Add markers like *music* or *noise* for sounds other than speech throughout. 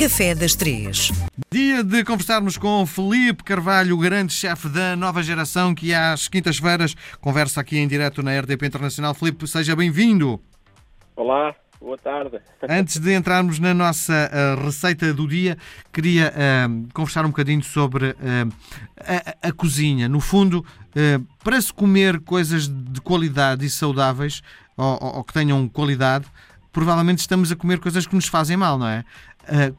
Café das Três. Dia de conversarmos com Felipe Carvalho, o grande chefe da nova geração, que às quintas-feiras conversa aqui em direto na RDP Internacional. Felipe, seja bem-vindo. Olá, boa tarde. *laughs* Antes de entrarmos na nossa uh, receita do dia, queria uh, conversar um bocadinho sobre uh, a, a, cozinha. No fundo, para se comer coisas de qualidade e saudáveis, ou, ou, ou, que tenham qualidade, provavelmente estamos a comer coisas que nos fazem mal, não é?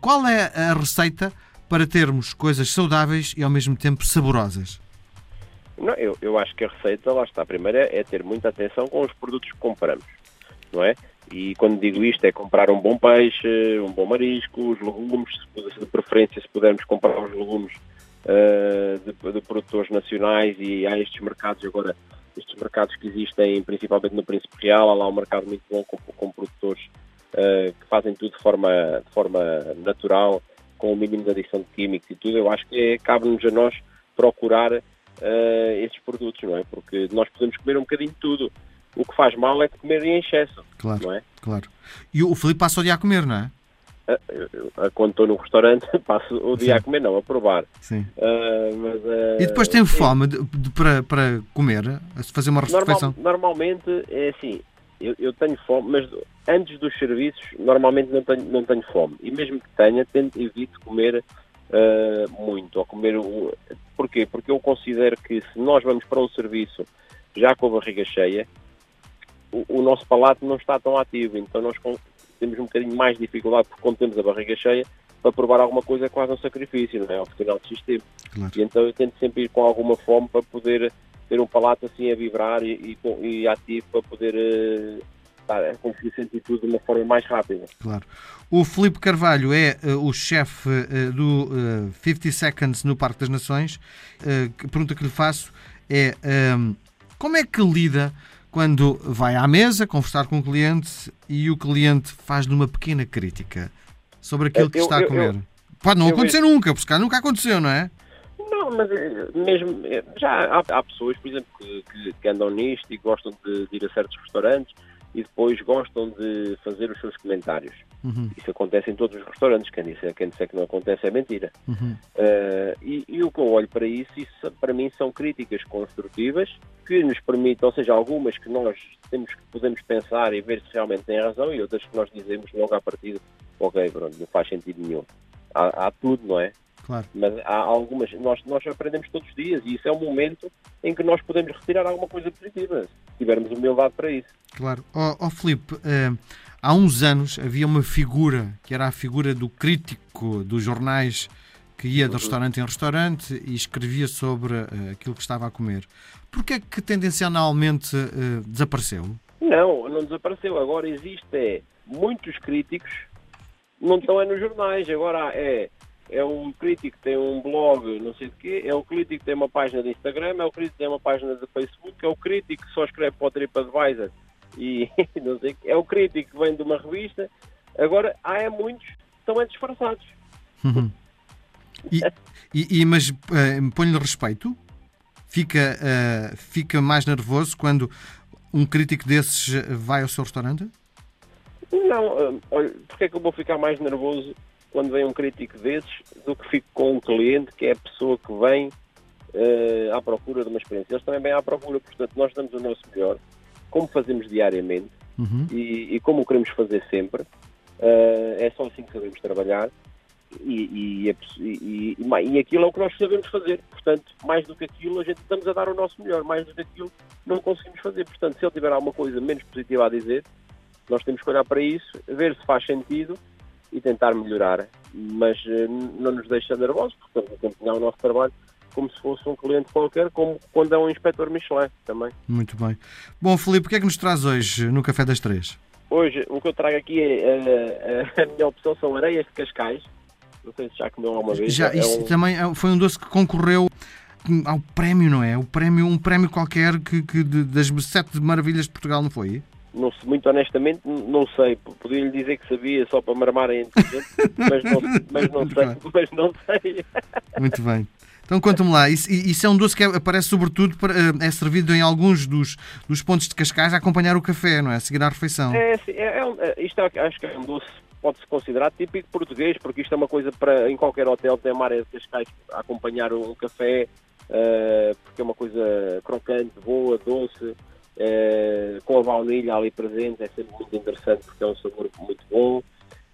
qual é a receita para termos coisas saudáveis e ao mesmo tempo saborosas? Não, eu, eu acho que a receita, lá está, a primeira é ter muita atenção com os produtos que compramos, não é? E quando digo isto é comprar um bom peixe, um bom marisco, os legumes, de preferência se pudermos comprar os legumes uh, de, de, produtores nacionais e há estes mercados agora, estes mercados que existem principalmente no Príncipe Real, há lá um mercado muito bom com, com produtores uh, que fazem tudo de forma, de forma natural, com o mínimo de adição de químicos e tudo, eu acho que é, cabe-nos a nós procurar uh, esses produtos, não é? Porque nós podemos comer um bocadinho de tudo o que faz mal é comer em excesso. Claro, não é? claro. E o Felipe passa o dia a comer, não é? Ah, quando estou no restaurante, *laughs* passo o dia sim. a comer, não, a provar. Sim. Uh, mas, uh, e depois tem fome de, de, para, para comer? Fazer uma refeição? Normal, normalmente é assim, eu, eu, tenho fome, mas antes dos serviços, normalmente não tenho, não tenho fome. E mesmo que tenha, tento, evito comer uh, muito. Ou comer. Porquê? Porque eu considero que se nós vamos para um serviço já com a barriga cheia, o, o nosso palato não está tão ativo, então nós temos um bocadinho mais dificuldade, porque quando temos a barriga cheia, para provar alguma coisa é quase um sacrifício, não é? Ao final do sistema. Claro. E então eu tento sempre ir com alguma fome para poder ter um palato assim a vibrar e, e, e ativo para poder uh, estar, conseguir sentir tudo de uma forma mais rápida. Claro. O Felipe Carvalho é uh, o chefe uh, do uh, 50 Seconds no Parque das Nações. a pergunta que lhe faço é como é que lida quando vai à mesa conversar com o cliente e o cliente faz-lhe uma pequena crítica sobre aquilo que eu, está a comer. Eu, Pode não acontecer nunca, porque cá nunca aconteceu, não é? Não, mas eh, mesmo eh, já há, há pessoas, por exemplo, que, que, que, andam nisto e gostam de, de ir a certos restaurantes e depois gostam de fazer os seus comentários. Uhum. Isso acontece em todos os restaurantes. Quem disser, quem disser que não acontece é mentira. Uhum. Uh, e, e, o que eu olho para isso, isso para mim são críticas construtivas que nos permitem, ou seja, algumas que nós temos podemos pensar e ver se realmente tem razão e outras que nós dizemos logo à partida, ok, pronto, não faz sentido nenhum. Há, há tudo, não é? Claro. Mas há algumas, nós, nós aprendemos todos os dias e isso é um momento em que nós podemos retirar alguma coisa positiva, se tivermos humildade para isso. Claro. Ó oh, oh, Filipe, uh, há uns anos havia uma figura que era a figura do crítico dos jornais que ia de uhum. restaurante em restaurante e escrevia sobre uh, aquilo que estava a comer. Porquê é que tendencialmente uh, desapareceu? Não, não desapareceu. Agora existe é, muitos críticos não estão é nos jornais. Agora é é um crítico que tem um blog, não sei de quê, é o crítico que tem uma página de Instagram, é o crítico que tem uma página de Facebook, é o crítico que só escreve para o TripAdvisor e *laughs* não sei é o crítico que vem de uma revista. Agora, há é muitos que estão é disfarçados. Uhum. E, e, e, mas uh, põe-lhe respeito? Fica, uh, fica mais nervoso quando um crítico desses vai ao seu restaurante? Não, uh, olha, porque é que eu vou ficar mais nervoso quando vem um crítico desses do que fico com um cliente que é a pessoa que vem uh, à procura de uma experiência. Eles também vêm à procura, portanto, nós damos o nosso melhor, como fazemos diariamente uhum. e, e, como queremos fazer sempre. Uh, é só assim que sabemos trabalhar e, e, e, e, aquilo é o que nós sabemos fazer. Portanto, mais do que aquilo, a gente estamos a dar o nosso melhor, mais do que aquilo, não conseguimos fazer. Portanto, se ele tiver alguma coisa menos positiva a dizer, nós temos que olhar para isso, ver se faz sentido e tentar melhorar. Mas eh, não nos deixa nervosos, porque estamos a desempenhar o nosso trabalho como se fosse um cliente qualquer, como quando é um inspetor Michelin também. Muito bem. Bom, Filipe, o que é que nos traz hoje no Café das Três? Hoje, o que eu trago aqui é a, eh, a, eh, a minha opção são areias de Cascais. Não sei se já comeu alguma vez. Já, isso é um... também foi um doce que concorreu ao prémio, não é? O prémio, um prémio qualquer que, que das sete maravilhas de Portugal, não foi? Não muito honestamente, não sei. Podia-lhe dizer que sabia só para marmar a inteligente, *laughs* mas não, mas não sei. Mas não sei. *laughs* Muito bem. Então conta-me lá, isso, isso, é um doce que aparece sobretudo, para, eh, é servido em alguns dos, dos pontos de Cascais a acompanhar o café, não é? A seguir à refeição. É, é, é um, é, isto é, acho que é um doce pode-se considerar típico português, porque isto é uma coisa para em qualquer hotel tem uma área de Cascais a acompanhar um café, uh, porque é uma coisa crocante, boa, doce, uh, com a baunilha ali presente, é sempre muito interessante porque é um sabor muito bom.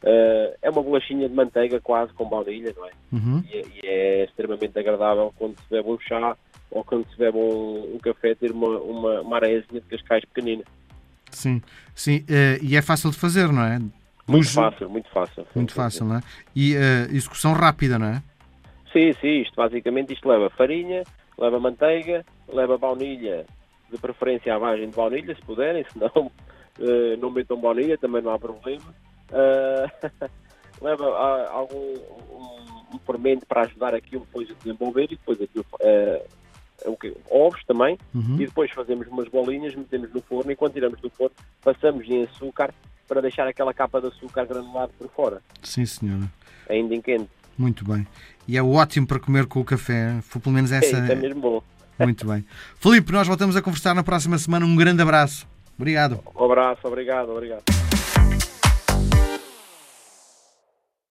Uh, é uma bolachinha de manteiga quase com baunilha, não é? Uhum. E, e, é extremamente agradável quando se bebe um chá ou quando se bebe um, um café ter uma, uma, uma de cascais pequenina. Sim, sim, uh, e é fácil de fazer, não é? Muito fácil, muito fácil. Muito fácil, não é? E execução rápida, não é? Sim, sim, isto basicamente isto leva farinha, leva manteiga, leva baunilha, de preferência à vagem de baunilha, se puderem, senão uh, *laughs* não metam baunilha, também não há problema. Uh, *laughs* leva uh, algum um, um, fermento para ajudar aquilo depois a desenvolver e depois aquilo o okay, ovos também uhum. e depois fazemos umas bolinhas, metemos no forno e quando tiramos do forno passamos em açúcar para deixar aquela capa de açúcar granulado por fora. Sim, senhora. Ainda em quente. Muito bem. E é ótimo para comer com o café. Foi pelo menos essa. É, é mesmo bom. Muito bem. Felipe, nós voltamos a conversar na próxima semana. Um grande abraço. Obrigado. Um abraço, obrigado, obrigado.